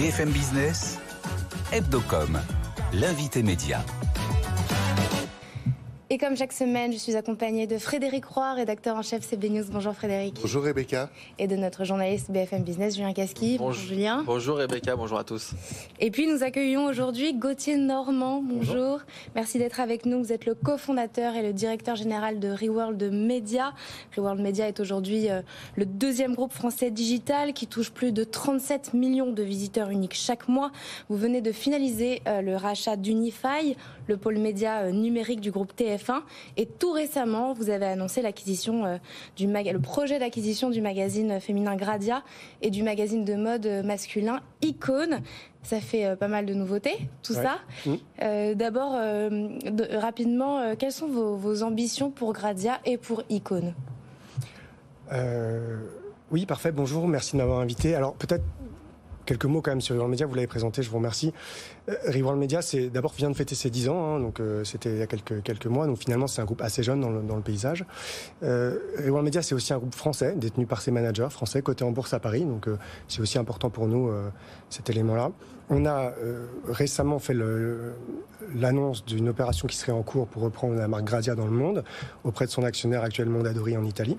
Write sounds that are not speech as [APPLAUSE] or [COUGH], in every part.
BFM Business, Hebdocom, l'invité média. Et comme chaque semaine, je suis accompagnée de Frédéric Roy, rédacteur en chef CB News. Bonjour Frédéric. Bonjour Rebecca. Et de notre journaliste BFM Business, Julien Casqui. Bonjour, Julien. Bonjour Rebecca, bonjour à tous. Et puis nous accueillons aujourd'hui Gauthier Normand. Bonjour. Merci d'être avec nous. Vous êtes le cofondateur et le directeur général de Reworld Media. Reworld Media est aujourd'hui euh, le deuxième groupe français digital qui touche plus de 37 millions de visiteurs uniques chaque mois. Vous venez de finaliser euh, le rachat d'Unify, le pôle média euh, numérique du groupe TF et tout récemment, vous avez annoncé l'acquisition euh, du le projet d'acquisition du magazine féminin Gradia et du magazine de mode masculin Icône. Ça fait euh, pas mal de nouveautés, tout ça. Mmh. Euh, d'abord, rapidement, quelles sont vos, ambitions pour Gradia et pour Icône? Oui, parfait. Bonjour, merci de m'avoir invité. Alors peut-être quelques mots quand même sur Reworld Media, vous l'avez présenté, je vous remercie. Euh, Reworld Media, c'est d'abord vient de fêter ses 10 ans, hein, donc euh, c'était il y a quelques, mois, donc finalement c'est un groupe assez jeune dans le, paysage. Euh, Reworld Media, c'est aussi un groupe français, détenu par ses managers français, coté en bourse à Paris, donc euh, c'est aussi important pour nous cet élément-là. On a récemment fait l'annonce d'une opération qui serait en cours pour reprendre la marque Gradia dans le monde, auprès de son actionnaire actuel Mondadori en Italie.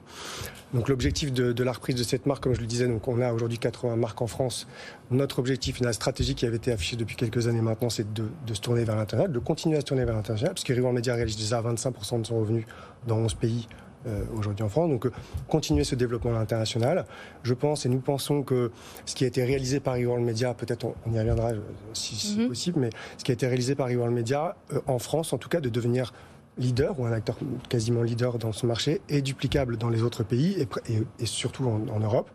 Donc l'objectif de, la reprise de cette marque, comme je le disais, on a aujourd'hui 80 marques en France. Notre objectif, la stratégie qui avait été affichée depuis quelques années maintenant, c'est de, se tourner vers l'international, de continuer à se tourner vers l'international, parce que Media réalise déjà 25% de son revenu dans 11 pays euh, aujourd'hui en France. Donc euh, continuer ce développement international. Je pense et nous pensons que ce qui a été réalisé par Reworld Media, peut-être on, y reviendra euh, si, si mm-hmm. possible, mais ce qui a été réalisé par Reworld Media en France, en tout cas, de devenir leader ou un acteur quasiment leader dans ce marché est duplicable dans les autres pays et, et, surtout en, Europe.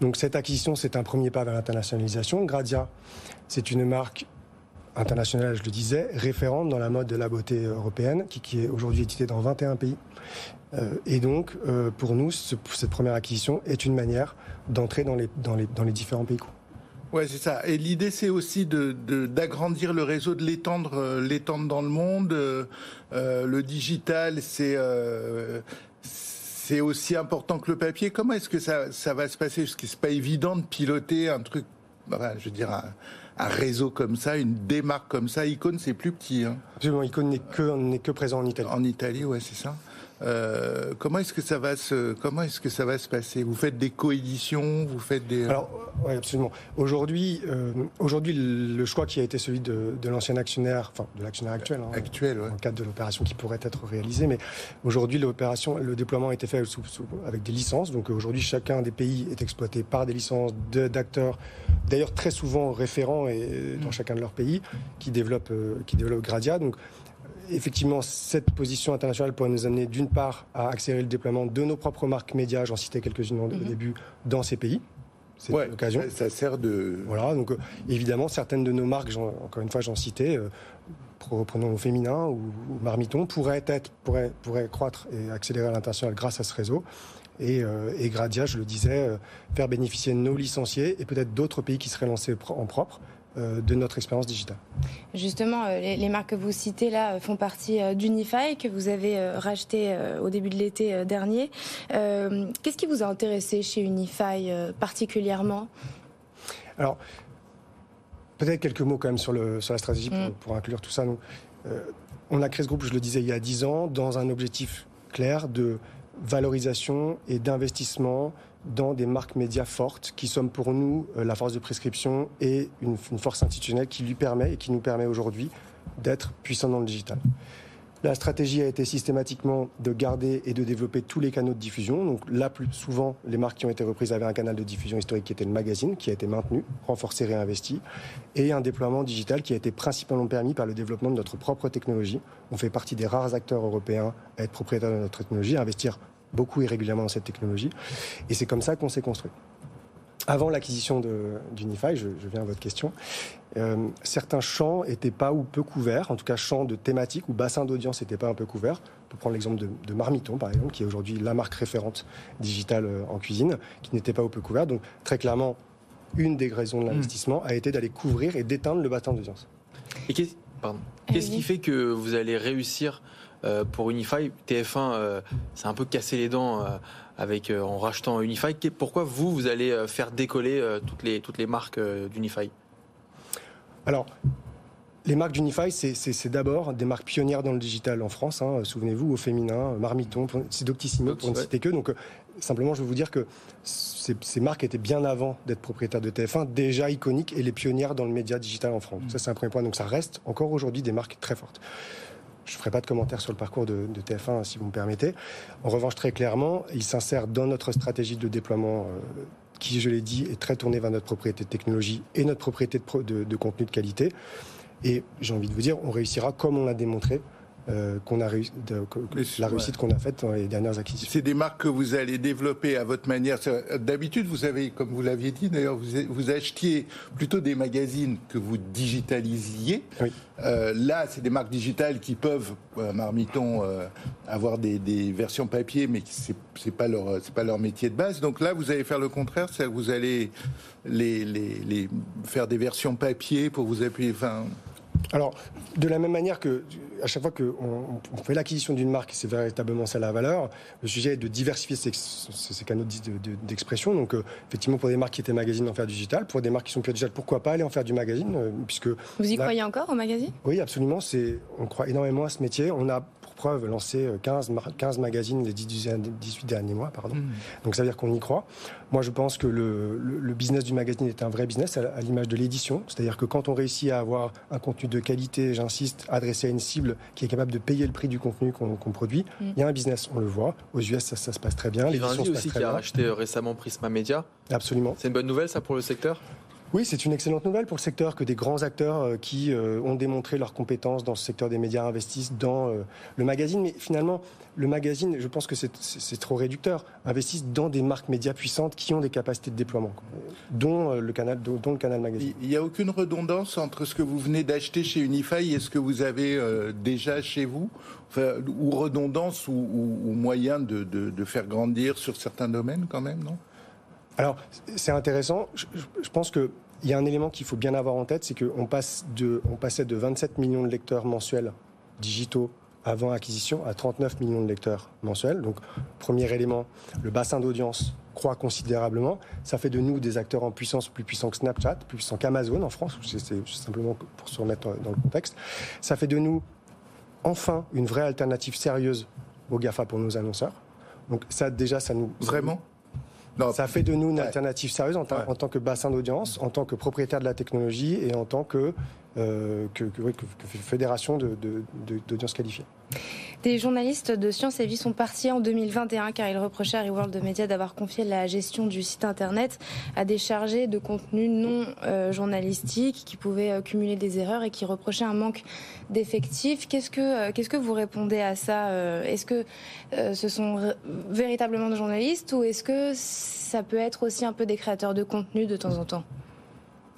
Donc cette acquisition, c'est un premier pas vers l'internationalisation. Gradia, c'est une marque internationale, je le disais, référente dans la mode de la beauté européenne, qui, est aujourd'hui éditée dans 21 pays. Euh, et donc, euh, pour nous, cette première acquisition est une manière d'entrer dans les, différents pays. Ouais, c'est ça. Et l'idée, c'est aussi d'agrandir le réseau, de l'étendre, euh, dans le monde. Le digital, c'est aussi important que le papier. Comment est-ce que ça ça va se passer? Parce que c'est pas évident de piloter un truc. Je veux dire. Un, un réseau comme ça, une démarque comme ça, Icône, c'est plus petit. Hein. Absolument, Icône n'est que, n'est que présent en Italie. En Italie, ouais, c'est ça. Euh, comment est-ce que ça va se comment est-ce que ça va se passer? Vous faites des coéditions, vous faites des Alors oui, absolument. Aujourd'hui, euh, aujourd'hui, le choix qui a été celui de, de l'ancien actionnaire, enfin de l'actionnaire actuel, hein, actuel, ouais. cadre de l'opération qui pourrait être réalisée, mais aujourd'hui l'opération, le déploiement a été fait avec des licences. Donc aujourd'hui, chacun des pays est exploité par des licences d'acteurs, d'ailleurs très souvent référents et dans mm. chacun de leurs pays, qui développent euh, qui développent Gradia. Donc effectivement, cette position internationale pourrait nous amener d'une part à accélérer le déploiement de nos propres marques médias, j'en citais quelques-unes au mhm. début, dans ces pays. C'est ouais, l'occasion. Ça, sert de. Voilà, donc euh, évidemment, certaines de nos marques, encore une fois, j'en citais, euh, reprenons au féminin ou, Marmiton, pourraient, être, pourraient, pourraient croître et accélérer à l'international grâce à ce réseau. Et, euh, et, Gradia, je le disais, faire bénéficier nos licenciés et peut-être d'autres pays qui seraient lancés en propre euh, de notre expérience digitale. Justement, euh, les, marques que vous citez là font partie euh, d'Unify que vous avez racheté au début de l'été dernier. Qu'est-ce qui vous a intéressé chez Unify particulièrement? Alors, peut-être quelques mots quand même sur, le, sur la stratégie pour, mm. inclure tout ça. on a créé ce groupe, je le disais, il y a 10 ans, dans un objectif clair de valorisation et d'investissement dans des marques médias fortes qui sont pour nous euh, la force de prescription et une, force institutionnelle qui lui permet et qui nous permet aujourd'hui d'être puissant dans le digital. La stratégie a été systématiquement de garder et de développer tous les canaux de diffusion. Donc là, plus souvent, les marques qui ont été reprises avaient un canal de diffusion historique qui était le magazine, qui a été maintenu, renforcé, réinvesti, et un déploiement digital qui a été principalement permis par le développement de notre propre technologie. On fait partie des rares acteurs européens à être propriétaires de notre technologie, à investir beaucoup et régulièrement dans cette technologie. Et c'est comme ça qu'on s'est construit. Avant l'acquisition d'Unify, je, je, viens à votre question, euh, certains champs étaient pas ou peu couverts, en tout cas champs de thématiques ou bassins d'audience n'étaient pas un peu couverts. Pour prendre l'exemple de, de, Marmiton, par exemple, qui est aujourd'hui la marque référente digitale euh, en cuisine, qui n'était pas ou peu couvert. Donc très clairement, une des raisons de l'investissement a été d'aller couvrir et d'éteindre le bassin d'audience. Et qu'est-ce qui fait que vous allez réussir euh, pour Unify. TF1 euh, s'est un peu cassé les dents euh, avec en rachetant Unify. Pourquoi vous vous allez faire décoller toutes les toutes les marques d'Unify? Alors, les marques d'Unify, c'est d'abord des marques pionnières dans le digital en France. Hein. Souvenez-vous, au féminin, Marmiton, c'est Doctissimo, pour ne citer que. Donc, euh, simplement, je veux vous dire que ces, marques étaient bien avant d'être propriétaires de TF1, déjà iconiques et les pionnières dans le média digital en France. Ça, c'est un premier point. Donc, ça reste encore aujourd'hui des marques très fortes. Je ne ferai pas de commentaires sur le parcours de, TF1, si vous me permettez. En revanche, très clairement, il s'insère dans notre stratégie de déploiement. Euh, qui, je l'ai dit, est très tournée vers notre propriété de technologie et notre propriété de, de contenu de qualité. Et j'ai envie de vous dire, on réussira comme on l'a démontré euh, qu'on a réussi, la réussite qu'on a faite dans les dernières acquisitions. C'est des marques que vous allez développer à votre manière. D'habitude, vous avez, comme vous l'aviez dit d'ailleurs, vous, vous, achetiez plutôt des magazines que vous digitaliziez. Oui. Euh, là, c'est des marques digitales qui peuvent, euh, Marmiton, avoir des, versions papier, mais c'est n'est pas leur c'est pas leur métier de base. Donc là, vous allez faire le contraire, c'est-à-dire que vous allez les, les, les, faire des versions papier pour vous appuyer. Enfin, alors, de la même manière que à chaque fois qu'on on fait l'acquisition d'une marque, c'est véritablement ça la valeur. Le sujet est de diversifier ses, canaux d'expression. Donc, euh, effectivement, pour des marques qui étaient magazines, en faire du digital. Pour des marques qui sont plus digitales, pourquoi pas aller en faire du magazine euh, puisque Vous y croyez encore au magazine? Oui, absolument. On croit énormément à ce métier. On a preuve, lancé 15, 15 magazines les 18 derniers mois. Pardon. Hmm. Donc ça veut dire qu'on y croit. Moi, je pense que le, le, business du magazine est un vrai business à, l'image de l'édition. C'est-à-dire que quand on réussit à avoir un contenu de qualité, j'insiste, adressé à une cible qui est capable de payer le prix du contenu qu'on produit, hmm. il y a un business, on le voit. Aux US, ça, se passe très bien. L'édition aussi qui a racheté euh, récemment Prisma Media. Absolument. C'est une bonne nouvelle, ça, pour le secteur? Oui, c'est une excellente nouvelle pour le secteur que des grands acteurs euh, qui euh, ont démontré leurs compétences dans ce secteur des médias investissent dans euh, le magazine. Mais finalement, le magazine, je pense que c'est trop réducteur, investissent dans des marques médias puissantes qui ont des capacités de déploiement, dont le canal, dont le canal magazine. Il n'y a aucune redondance entre ce que vous venez d'acheter chez Unify et ce que vous avez déjà chez vous, ou redondance ou, moyen de, de faire grandir sur certains domaines quand même, non? Alors, c'est intéressant. Je, je, pense que il y a un élément qu'il faut bien avoir en tête, c'est qu'on on passait de 27 millions de lecteurs mensuels digitaux avant acquisition à 39 millions de lecteurs mensuels. Donc, premier élément, le bassin d'audience croît considérablement. Ça fait de nous des acteurs en puissance plus puissants que Snapchat, plus puissants qu'Amazon en France. C'est simplement pour se remettre dans le contexte. Ça fait de nous enfin une vraie alternative sérieuse aux GAFA pour nos annonceurs. Donc ça déjà, ça nous... Vraiment? Ça fait de nous une alternative sérieuse en, tant que bassin d'audience, en tant que propriétaire de la technologie et en tant que, euh, que, fédération d'audience qualifiée. Des journalistes de Sciences et Vie sont partis en 2021 car ils reprochaient à Reworld Media d'avoir confié la gestion du site internet à des chargés de contenu non euh, journalistique qui pouvaient euh, cumuler des erreurs et qui reprochaient un manque d'effectifs. Qu'est-ce que euh, qu'est-ce que vous répondez à ça Est-ce que ce sont véritablement des journalistes ou est-ce que ça peut être aussi un peu des créateurs de contenu de temps en temps?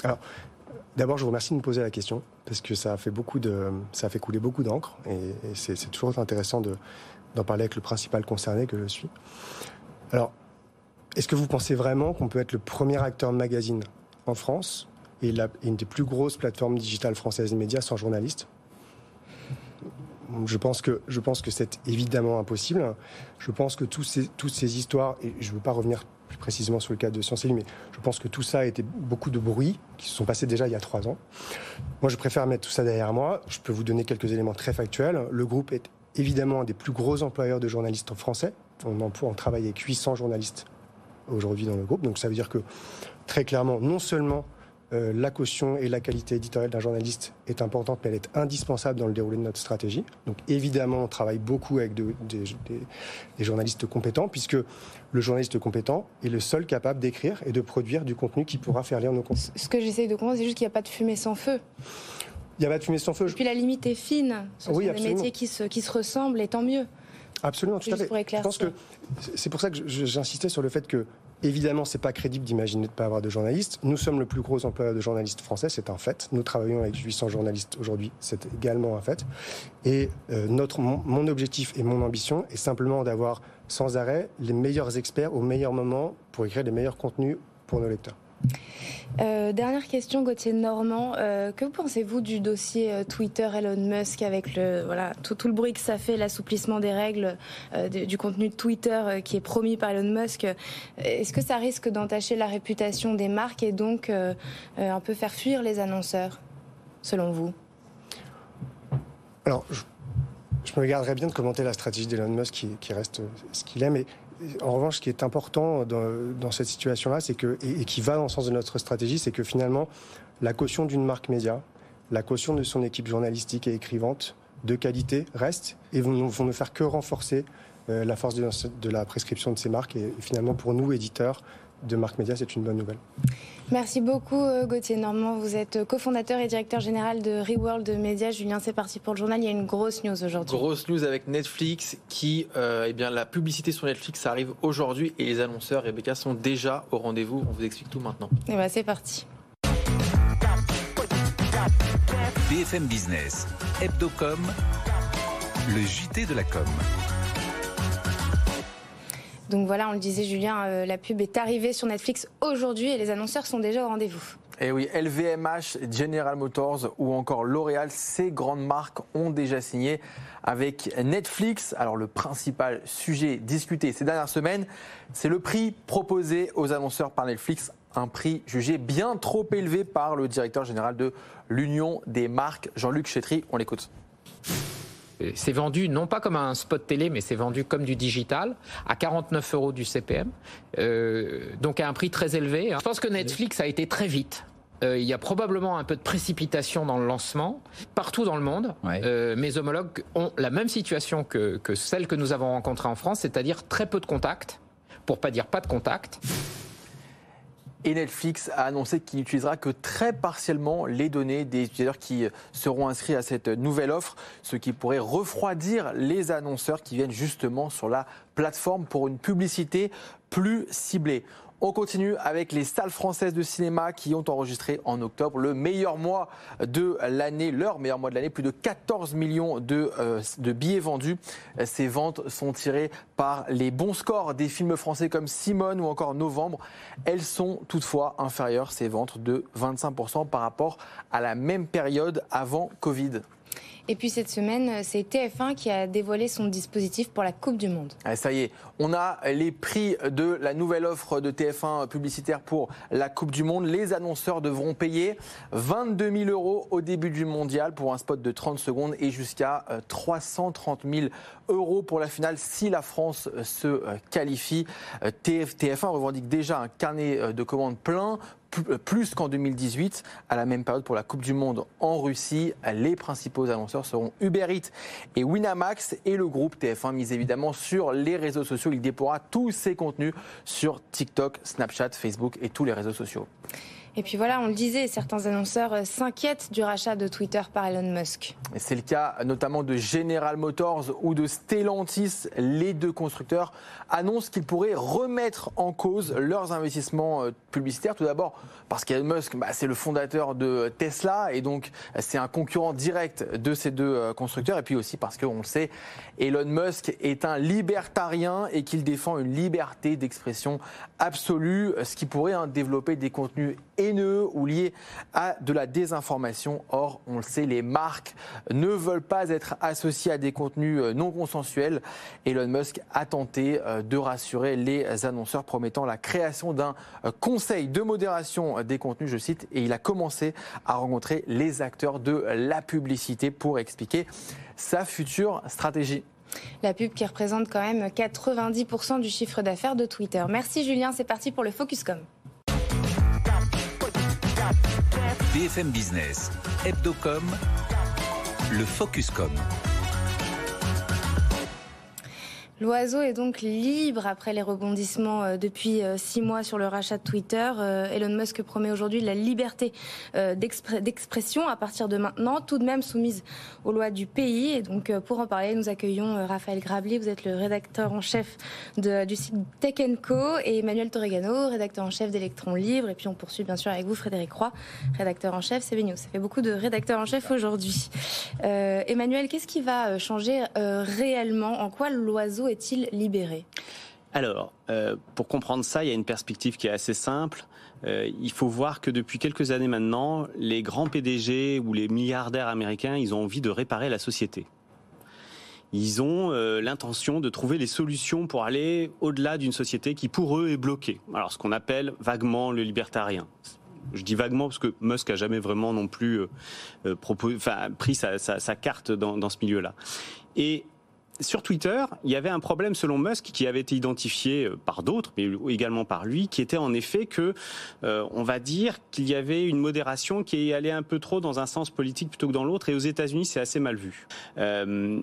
Alors, d'abord, je vous remercie de me poser la question parce que ça a fait couler beaucoup d'encre et, c'est toujours intéressant d'en parler avec le principal concerné que je suis. Alors, est-ce que vous pensez vraiment qu'on peut être le premier acteur de magazine en France et, une des plus grosses plateformes digitales françaises de médias sans journaliste? Je pense que je pense que c'est évidemment impossible. Je pense que toutes ces histoires, et je ne veux pas revenir plus précisément sur le cas de Sciences mais je pense que tout ça a été beaucoup de bruit qui se sont passés déjà il y a trois ans. Moi, je préfère mettre tout ça derrière moi. Je peux vous donner quelques éléments très factuels. Le groupe est évidemment un des plus gros employeurs de journalistes français. On emploie, on travaille avec 800 journalistes aujourd'hui dans le groupe. Donc ça veut dire que très clairement, non seulement euh, la caution et la qualité éditoriale d'un journaliste est importante, mais elle est indispensable dans le déroulé de notre stratégie. Donc évidemment, on travaille beaucoup avec des, journalistes compétents, puisque le journaliste compétent est le seul capable d'écrire et de produire du contenu qui pourra faire lire nos contenus. Ce que j'essaye de comprendre, c'est juste qu'il n'y a pas de fumée sans feu. Il n'y a pas de fumée sans feu. Et puis la limite est fine. Ce sont des métiers qui se, qui se ressemblent, et tant mieux. Absolument, tout à fait. Je pense que c'est pour ça que j'insistais sur le fait que Évidemment, c'est pas crédible d'imaginer de ne pas avoir de journalistes. Nous sommes le plus gros employeur de journalistes français, c'est un fait. Nous travaillons avec 800 journalistes aujourd'hui, c'est également un fait. Et euh, notre, mon, objectif et mon ambition est simplement d'avoir sans arrêt les meilleurs experts au meilleur moment pour écrire les meilleurs contenus pour nos lecteurs. Euh, dernière question, Gauthier Normand. Euh, que pensez-vous du dossier euh, Twitter Elon Musk avec le, voilà, tout, le bruit que ça fait, l'assouplissement des règles du contenu de Twitter qui est promis par Elon Musk? Est-ce que ça risque d'entacher la réputation des marques et donc un peu faire fuir les annonceurs selon vous? Alors, je, me garderais bien de commenter la stratégie d'Elon Musk qui, reste ce qu'il est, mais en revanche, ce qui est important dans, cette situation-là, c'est que, et, qui va dans le sens de notre stratégie, c'est que finalement, la caution d'une marque média, la caution de son équipe journalistique et écrivante de qualité reste et vont, ne faire que renforcer euh, la force de, la prescription de ces marques. Et, finalement, pour nous, éditeurs, de marques médias, c'est une bonne nouvelle. Merci beaucoup euh, Gauthier Normand. Vous êtes cofondateur et directeur général de Reworld Media. Julien, c'est parti pour le journal. Il y a une grosse news aujourd'hui. Grosse news avec Netflix qui, euh, eh bien, la publicité sur Netflix arrive aujourd'hui et les annonceurs, Rebecca, sont déjà au rendez-vous. On vous explique tout maintenant. Et eh ben, c'est parti. BFM Business, Hebdocom, le JT de la com. Donc voilà, on le disait Julien, euh, la pub est arrivée sur Netflix aujourd'hui et les annonceurs sont déjà au rendez-vous. Et eh oui, LVMH, General Motors ou encore L'Oréal, ces grandes marques ont déjà signé avec Netflix. Alors le principal sujet discuté ces dernières semaines, c'est le prix proposé aux annonceurs par Netflix, un prix jugé bien trop élevé par le directeur général de l'Union des marques, Jean-Luc Chétry. On l'écoute. C'est vendu non pas comme un spot télé, mais c'est vendu comme du digital, à 49 euros du CPM, euh, donc à un prix très élevé. Je pense que Netflix a été très vite. Euh, il y a probablement un peu de précipitation dans le lancement partout dans le monde. Euh, mes homologues ont la même situation que, que celle que nous avons rencontrée en France, c'est-à-dire très peu de contacts, pour pas dire pas de contacts. Et Netflix a annoncé qu'il n'utilisera que très partiellement les données des utilisateurs qui seront inscrits à cette nouvelle offre, ce qui pourrait refroidir les annonceurs qui viennent justement sur la plateforme pour une publicité plus ciblée. On continue avec les salles françaises de cinéma qui ont enregistré en octobre le meilleur mois de l'année, leur meilleur mois de l'année, plus de 14 millions de, euh, de, billets vendus. Ces ventes sont tirées par les bons scores des films français comme Simone ou encore Novembre. Elles sont toutefois inférieures, ces ventes, de 25% par rapport à la même période avant Covid. Et puis cette semaine, c'est TF1 qui a dévoilé son dispositif pour la Coupe du Monde. Ah, ça y est, on a les prix de la nouvelle offre de TF1 publicitaire pour la Coupe du Monde. Les annonceurs devront payer 22 000 euros au début du mondial pour un spot de 30 secondes et jusqu'à 330 euh, 000 euros pour la finale si la France euh, se euh, qualifie. TF1 revendique déjà un carnet de commandes plein plus qu'en 2018. À la même période pour la Coupe du Monde en Russie, les principaux annonceurs seront Uber Eats et Winamax et le groupe TF1 mise évidemment sur les réseaux sociaux. Il déploiera tous ses contenus sur TikTok, Snapchat, Facebook et tous les réseaux sociaux. Et puis voilà, on le disait, certains annonceurs euh, s'inquiètent du rachat de Twitter par Elon Musk. C'est le cas notamment de General Motors ou de Stellantis. Les deux constructeurs annoncent qu'ils pourraient remettre en cause leurs investissements euh, publicitaires. Tout d'abord parce qu'Elon Musk, bah, c'est le fondateur de Tesla et donc c'est un concurrent direct de ces deux euh, constructeurs. Et puis aussi parce qu'on le sait, Elon Musk est un libertarien et qu'il défend une liberté d'expression absolue, ce qui pourrait hein, développer des contenus haineux ou liés à de la désinformation. Or, on le sait, les marques ne veulent pas être associées à des contenus euh, non consensuels. Elon Musk a tenté euh, de rassurer les annonceurs promettant la création d'un euh, conseil de modération des contenus, je cite, et il a commencé à rencontrer les acteurs de la publicité pour expliquer sa future stratégie. La pub qui représente quand même 90% du chiffre d'affaires de Twitter. Merci Julien, c'est parti pour le Focuscom. BFM Business, Hebdocom, le Focuscom. L'oiseau est donc libre après les rebondissements euh, depuis euh, six mois sur le rachat de Twitter. Euh, Elon Musk promet aujourd'hui la liberté d'expression à partir de maintenant, tout de même soumise aux lois du pays. Et donc, pour en parler, nous accueillons Raphaël Grabli. Vous êtes le rédacteur en chef du site Tech Co et Emmanuel Torregano, rédacteur en chef d'Electron Libre. Et puis, on poursuit bien sûr avec vous, Frédéric Roy, rédacteur en chef CB Ça fait beaucoup de rédacteurs en chef aujourd'hui. Emmanuel, qu'est-ce qui va changer réellement? En quoi l'oiseau est-il libéré? Alors, euh, pour comprendre ça, il y a une perspective qui est assez simple. Euh, il faut voir que depuis quelques années maintenant, les grands PDG ou les milliardaires américains, ils ont envie de réparer la société. Ils ont euh, l'intention de trouver les solutions pour aller au-delà d'une société qui, pour eux, est bloquée. Alors, ce qu'on appelle vaguement le libertarien. Je dis vaguement parce que Musk a jamais vraiment non plus pris sa, carte dans, dans ce milieu-là. Et sur Twitter, il y avait un problème selon Musk qui avait été identifié euh, par d'autres, mais également par lui, qui était en effet que, euh, on va dire qu'il y avait une modération qui allait un peu trop dans un sens politique plutôt que dans l'autre, et aux États-Unis c'est assez mal vu. Euh,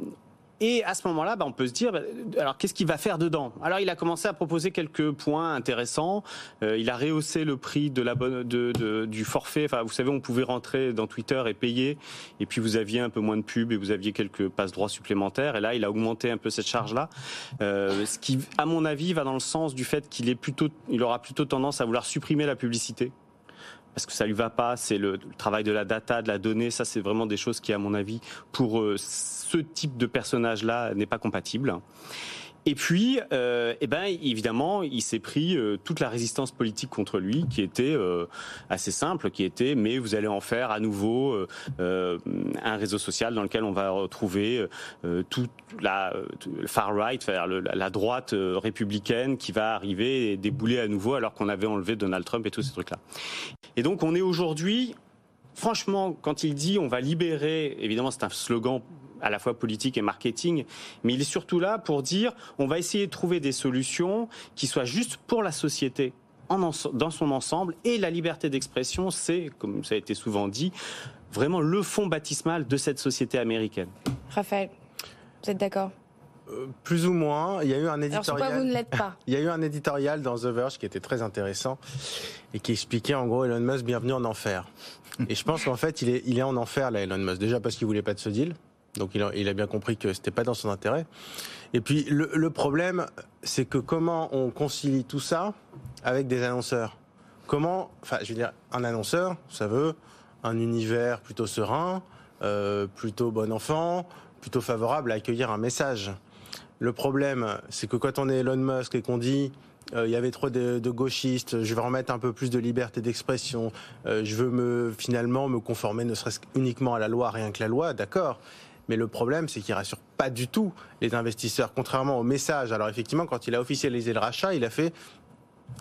et à ce moment-là, bah, on peut se dire, bah, alors qu'est-ce qu'il va faire dedans? Alors il a commencé à proposer quelques points intéressants. Euh, il a rehaussé le prix de la bonne, de, du forfait. Enfin, vous savez, on pouvait rentrer dans Twitter et payer, et puis vous aviez un peu moins de pub et vous aviez quelques passe-droits supplémentaires. Et là, il a augmenté un peu cette charge-là, euh, ce qui, à mon avis, va dans le sens du fait qu'il aura plutôt tendance à vouloir supprimer la publicité parce que ça lui va pas. C'est le, travail de la data, de la donnée. Ça, c'est vraiment des choses qui, à mon avis, pour euh, ce type de personnage-là, n'est pas compatible. Et puis, euh, eh ben, évidemment, il s'est pris euh, toute la résistance politique contre lui, qui était euh, assez simple, qui était mais vous allez en faire à nouveau euh, un réseau social dans lequel on va retrouver toute la far right, la, droite républicaine, qui va arriver et débouler à nouveau, alors qu'on avait enlevé Donald Trump et tous ces trucs-là. Et donc, on est aujourd'hui franchement, quand il dit on va libérer, évidemment c'est un slogan à la fois politique et marketing, mais il est surtout là pour dire on va essayer de trouver des solutions qui soient justes pour la société dans son ensemble et la liberté d'expression, c'est, comme ça a été souvent dit, vraiment le fond baptismal de cette société américaine. Raphaël, vous êtes d'accord? Euh, plus ou moins. Il y a eu un éditorial. Alors, vous ne l'êtes pas? [LAUGHS] Il y a eu un éditorial dans The Verge qui était très intéressant et qui expliquait en gros Elon Musk bienvenue en enfer. [LAUGHS] Et je pense qu'en fait il est, il est en enfer là Elon Musk. Déjà parce qu'il voulait pas de ce deal. Donc il a, bien compris que c'était pas dans son intérêt. Et puis le, problème, c'est que comment on concilie tout ça avec des annonceurs? Comment, enfin, je veux dire, un annonceur, ça veut un univers plutôt serein, euh, plutôt bon enfant, plutôt favorable à accueillir un message. Le problème, c'est que quand on est Elon Musk et qu'on dit euh, il y avait trop de, gauchistes, je vais remettre un peu plus de liberté d'expression, euh, je veux me finalement me conformer ne serait-ce uniquement à la loi, rien que la loi, d'accord. Mais le problème, c'est qu'il rassure pas du tout les investisseurs, contrairement au message. Alors effectivement, quand il a officialisé le rachat, il a fait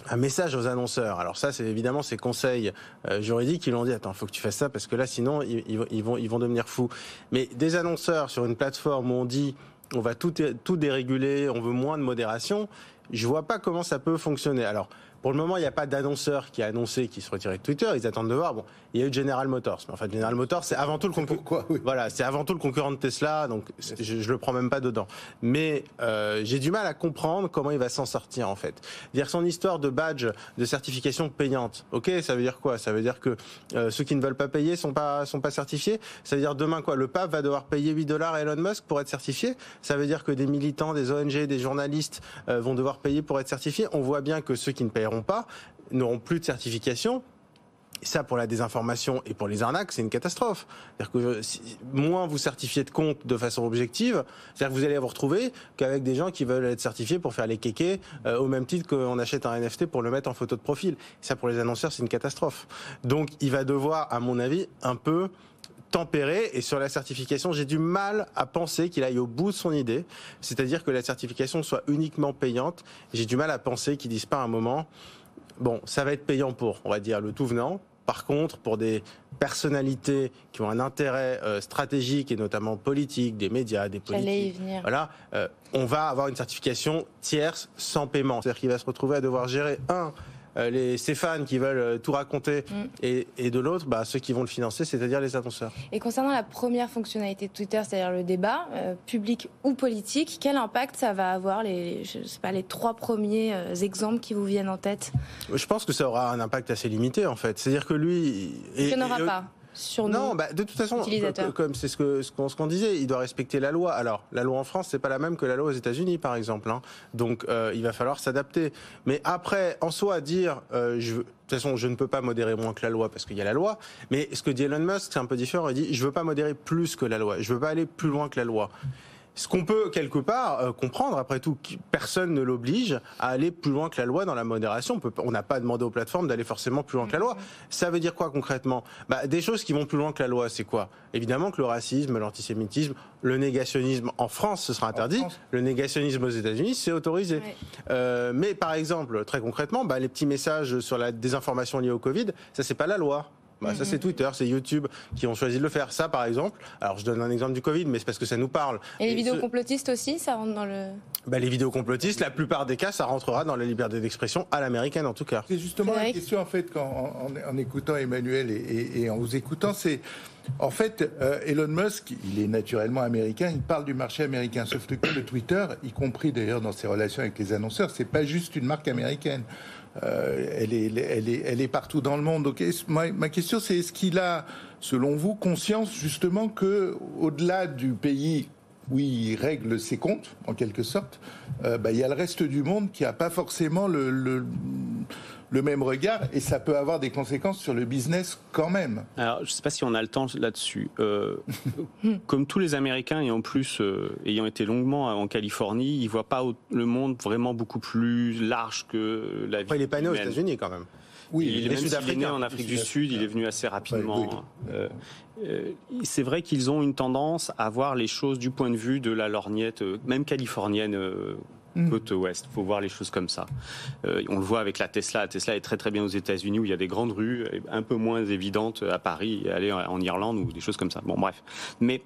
un message aux annonceurs. Alors ça, c'est évidemment ces conseils euh, juridiques qui l'ont dit. Attends, faut que tu fasses ça parce que là, sinon, ils, vont, devenir fous. Mais des annonceurs sur une plateforme où on dit on va tout, tout déréguler, on veut moins de modération, je vois pas comment ça peut fonctionner. Alors pour le moment, il n'y a pas d'annonceur qui a annoncé qu'il se retirait de Twitter. Ils attendent de voir. Bon, il y a eu General Motors. Mais en fait, General Motors, c'est avant tout le concurrent. Voilà, c'est avant tout le concurrent de Tesla. Donc, je, ne le prends même pas dedans. Mais euh, j'ai du mal à comprendre comment il va s'en sortir en fait. Dire son histoire de badge de certification payante. Ok, ça veut dire quoi? Ça veut dire que euh, ceux qui ne veulent pas payer sont pas sont pas certifiés? Ça veut dire demain quoi? Le pape va devoir payer 8 dollars à Elon Musk pour être certifié? Ça veut dire que des militants, des ONG, des journalistes euh, vont devoir payer pour être certifiés? On voit bien que ceux qui ne paieront pas n'auront plus de certification. ça, pour la désinformation et pour les arnaques, c'est une catastrophe. C'est-à-dire que moins vous certifiez de compte de façon objective, c'est-à-dire que vous allez vous retrouver qu'avec des gens qui veulent être certifiés pour faire les kékés, euh, au même titre qu'on achète un NFT pour le mettre en photo de profil. ça, pour les annonceurs, c'est une catastrophe. Donc, il va devoir, à mon avis, un peu tempéré. Et sur la certification, j'ai du mal à penser qu'il aille au bout de son idée, c'est-à-dire que la certification soit uniquement payante. J'ai du mal à penser qu'il dise pas à un moment, bon, ça va être payant pour, on va dire, le tout venant. Par contre, pour des personnalités qui ont un intérêt euh, stratégique et notamment politique, des médias, des politiques, voilà, euh, on va avoir une certification tierce sans paiement. C'est-à-dire qu'il va se retrouver à devoir gérer un les, ces fans qui veulent euh, tout raconter mm. et, de l'autre, bah, ceux qui vont le financer, c'est-à-dire les annonceurs. Et concernant la première fonctionnalité de Twitter, c'est-à-dire le débat, euh, public ou politique, quel impact ça va avoir les, je sais pas, les trois premiers exemples qui vous viennent en tête? Je pense que ça aura un impact assez limité en fait. C'est-à-dire que lui... Il n'y en aura pas sur non, bah, de toute façon, comme c'est ce qu'on ce qu'on disait, il doit respecter la loi. Alors, la loi en France, c'est pas la même que la loi aux États-Unis, par exemple. Hein. Donc, euh, il va falloir s'adapter. Mais après, en soi, dire, euh, je, de toute façon, je ne peux pas modérer moins que la loi parce qu'il y a la loi. Mais ce que dit Elon Musk, c'est un peu différent. Il dit, je veux pas modérer plus que la loi. Je veux pas aller plus loin que la loi. Ce qu'on peut quelque part euh, comprendre, après tout, personne ne l'oblige à aller plus loin que la loi dans la modération. On n'a pas demandé aux plateformes d'aller forcément plus loin que la loi. Ça veut dire quoi concrètement? Bah, Des choses qui vont plus loin que la loi, c'est quoi? Évidemment que le racisme, l'antisémitisme, le négationnisme en France, ce sera interdit. Le négationnisme aux États-Unis, c'est autorisé. Ouais. Euh, mais par exemple, très concrètement, bah, les petits messages sur la désinformation liée au Covid, ça c'est pas la loi. Bah, Ça c'est Twitter, c'est YouTube qui ont choisi de le faire. Ça par exemple, alors je donne un exemple du Covid, mais c'est parce que ça nous parle. Et les vidéos ce- complotistes aussi, ça rentre dans le. bah, les vidéos complotistes, la plupart des cas, ça rentrera dans la liberté d'expression à l'américaine en tout cas. C'est justement la question en fait quand, en, en- en écoutant Emmanuel et, et- et en vous écoutant, c'est en fait euh, Elon Musk, il est naturellement américain, il parle du marché américain, sauf que le Twitter, y compris d'ailleurs dans ses relations avec les annonceurs, c'est pas juste une marque américaine. Euh, elle, est, elle, est, elle est partout dans le monde. Donc, ma, question, c'est est-ce qu'il a, selon vous, conscience justement que, au-delà du pays où il règle ses comptes, en quelque sorte, euh, bah, il y a le reste du monde qui n'a pas forcément le, le même regard et ça peut avoir des conséquences sur le business quand même. Alors, je ne sais pas si on a le temps là-dessus. [LAUGHS] Euh, comme tous les Américains, et en plus euh, ayant été longuement en Californie, ils ne voient pas le monde vraiment beaucoup plus large que la vie. Après, il est pas né aux. États-unis quand même. Oui, il, est même est né en Afrique du. Sud, il est venu assez rapidement. oui. Euh, euh, c'est vrai qu'ils ont une tendance à voir les choses du point de vue de la lorgnette, euh, même californienne. Euh, Mm. Côte ouest, faut voir les choses comme ça. Euh, on le voit avec la Tesla. La Tesla est très très bien aux États-Unis où il y a des grandes rues, et un peu moins évidentes à Paris, aller en- Irlande ou des choses comme ça. Bon, bref. Mais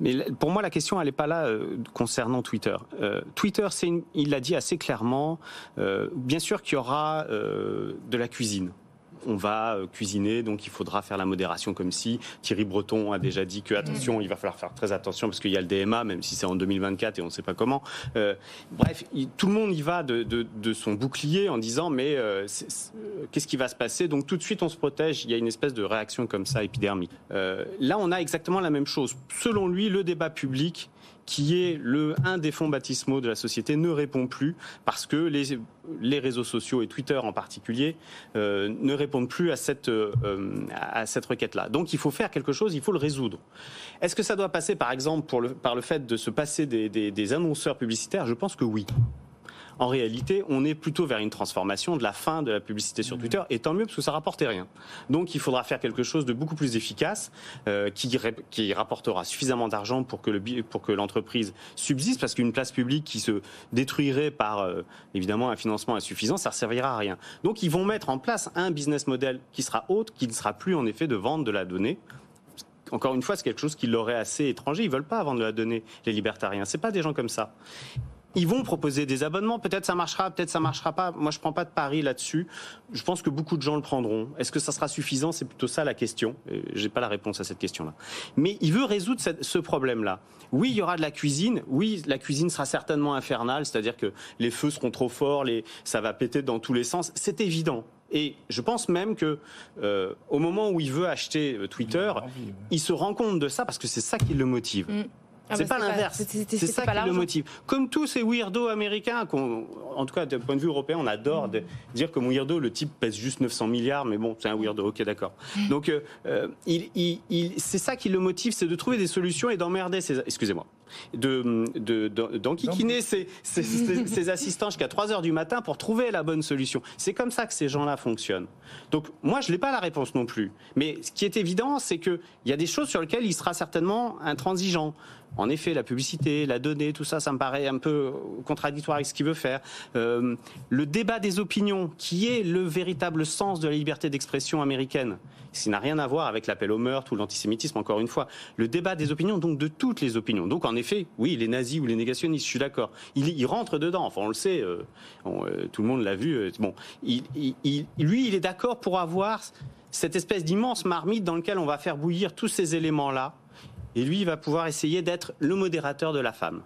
mais pour moi, la question, elle n'est pas là euh, concernant Twitter. Euh, Twitter, c'est il l'a dit assez clairement. euh, bien sûr qu'il y aura euh, de la cuisine. On va euh, cuisiner, donc il faudra faire la modération comme si Thierry Breton a déjà dit que attention, il va falloir faire très attention parce qu'il y a le DMA, même si c'est en 2024 et on ne sait pas comment. Euh, bref, tout le monde y va de, son bouclier en disant mais euh, qu'est-ce qui va se passer? Donc tout de suite on se protège. Il y a une espèce de réaction comme ça épidermique. Là, on a exactement la même chose. Selon lui, le débat public qui est le, un des fonds baptismaux de la société, ne répond plus parce que les, les réseaux sociaux et Twitter en particulier euh, ne répondent plus à cette, euh, à cette requête-là. Donc il faut faire quelque chose, il faut le résoudre. Est-ce que ça doit passer par exemple par le fait de se passer des annonceurs publicitaires? Je pense que oui. En réalité, on est plutôt vers une transformation de la fin de la publicité sur Twitter, et tant mieux parce que ça rapportait rien. Donc il faudra faire quelque chose de beaucoup plus efficace, euh, qui, rapportera suffisamment d'argent pour que le bi- pour que l'entreprise subsiste, parce qu'une place publique qui se détruirait par euh, évidemment un financement insuffisant, ça ne servira à rien. Donc ils vont mettre en place un business model qui sera autre, qui ne sera plus en effet de vente de la donnée. Encore une fois, c'est quelque chose qui leur est assez étranger. Ils veulent pas vendre de la donnée, les libertariens. C'est pas des gens comme ça. Ils vont proposer des abonnements. Peut-être ça marchera, peut-être ça marchera pas. Moi, je prends pas de pari là-dessus. Je pense que beaucoup de gens le prendront. Est-ce que ça sera suffisant? C'est plutôt ça la question. Euh, J'ai pas la réponse à cette question-là. Mais il veut résoudre ce problème-là. Oui, il y aura de la cuisine. Oui, la cuisine sera certainement infernale, c'est-à-dire que les feux seront trop forts, les... ça va péter dans tous les sens. C'est évident. Et je pense même que euh, au moment où il veut acheter euh, Twitter, il se rend compte de ça parce que c'est ça qui le motive. Mm. Ah c'est bah, pas l'inverse. C'est ça qui le motive. Comme tous ces weirdos américains, en tout cas d'un point de vue européen, on adore de dire que mon weirdo, le type pèse juste 900 milliards, mais bon, c'est un weirdo, ok, d'accord. [LAUGHS] Donc, euh, euh, il, il- il- c'est ça qui le motive, c'est de trouver des solutions et d'emmerder ses, excusez-moi, de, de, ses, ses- ses- ses assistants jusqu'à 3 heures du matin pour trouver la bonne solution. C'est comme ça que ces gens-là fonctionnent. Donc, moi, je n'ai pas la réponse non plus. Mais ce qui est évident, c'est qu'il y a des choses sur lesquelles il sera certainement intransigeant. En effet, la publicité, la donnée, tout ça, ça me paraît un peu contradictoire avec ce qu'il veut faire. Euh, le débat des opinions, qui est le véritable sens de la liberté d'expression américaine, qui n'a rien à voir avec l'appel au meurtre ou l'antisémitisme, encore une fois. Le débat des opinions, donc de toutes les opinions. Donc en effet, oui, les nazis ou les négationnistes, je suis d'accord. Il, il rentre dedans, enfin on le sait, euh, euh, tout le monde l'a vu. bon, lui, il est d'accord pour avoir cette espèce d'immense marmite dans laquelle on va faire bouillir tous ces éléments-là. Et lui, il va pouvoir essayer d'être le modérateur de la femme.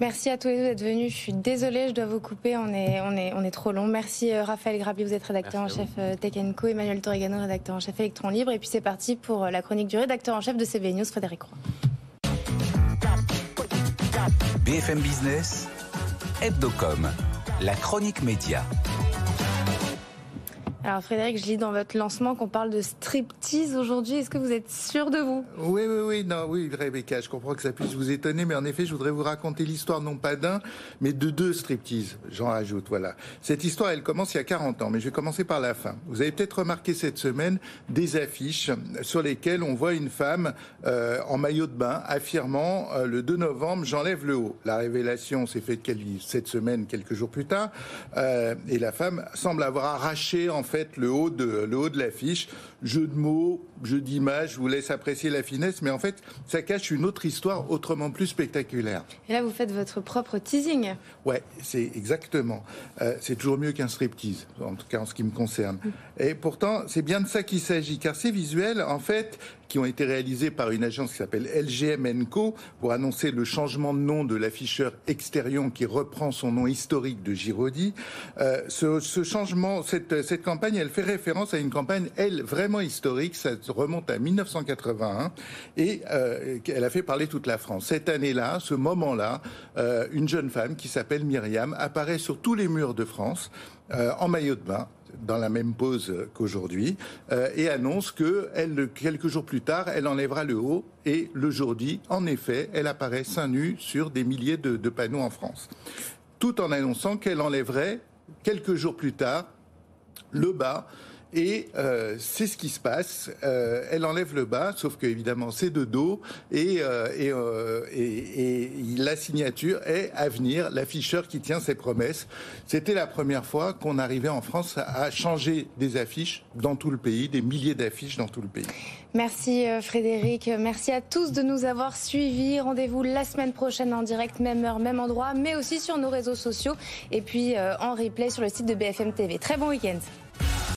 Merci à tous les deux d'être venus. Je suis désolée, je dois vous couper. On est, on est, on est trop long. Merci euh, Raphaël Grabli, vous êtes rédacteur Merci en chef euh, Tech Co. Emmanuel Torregano, rédacteur en chef Electron Libre. Et puis c'est parti pour euh, la chronique du rédacteur en chef de CB News, Frédéric Roy. BFM Business, Hebdocom, la chronique média. Alors Frédéric, je lis dans votre lancement qu'on parle de striptease aujourd'hui. Est-ce que vous êtes sûr de vous? Oui, oui, oui, non, oui, Rebecca, je comprends que ça puisse vous étonner, mais en effet, je voudrais vous raconter l'histoire non pas d'un, mais de deux striptease. J'en rajoute, voilà. Cette histoire, elle commence il y a 40 ans, mais je vais commencer par la fin. Vous avez peut-être remarqué cette semaine des affiches sur lesquelles on voit une femme euh, en maillot de bain affirmant euh, le 2 novembre, j'enlève le haut. La révélation s'est faite cette semaine, quelques jours plus tard, euh, et la femme semble avoir arraché en fait le haut de le haut de l'affiche. Jeu de mots, jeu d'image, je vous laisse apprécier la finesse, mais en fait, ça cache une autre histoire autrement plus spectaculaire. Et là, vous faites votre propre teasing. Ouais, c'est exactement. Euh, c'est toujours mieux qu'un striptease, en tout cas en ce qui me concerne. Et pourtant, c'est bien de ça qu'il s'agit, car ces visuels, en fait, qui ont été réalisés par une agence qui s'appelle LGM Co pour annoncer le changement de nom de l'afficheur Exterion qui reprend son nom historique de Giraudy. Euh, ce, changement, cette, cette campagne, elle fait référence à une campagne, elle, vraiment historique. Ça remonte à 1981 et euh, elle a fait parler toute la France. Cette année-là, ce moment-là, euh, une jeune femme qui s'appelle Myriam apparaît sur tous les murs de France en maillot de bain dans la même pose qu'aujourd'hui, euh, et annonce que elle, quelques jours plus tard, elle enlèvera le haut. Et le jour dit, en effet, elle apparaît seins nus sur des milliers de panneaux en France, tout en annonçant qu'elle enlèverait quelques jours plus tard le bas et euh, c'est ce qui se passe. Euh, elle enlève le bas, sauf que évidemment c'est de dos, et, euh, et, la signature est à venir, l'afficheur qui tient ses promesses. C'était la première fois qu'on arrivait en France à changer des affiches dans tout le pays, des milliers d'affiches dans tout le pays. Merci Frédéric, merci à tous de nous avoir suivis. Rendez-vous la semaine prochaine en direct, même heure, même endroit, mais aussi sur nos réseaux sociaux et puis en replay sur le site de BFM TV. Très bon week-end.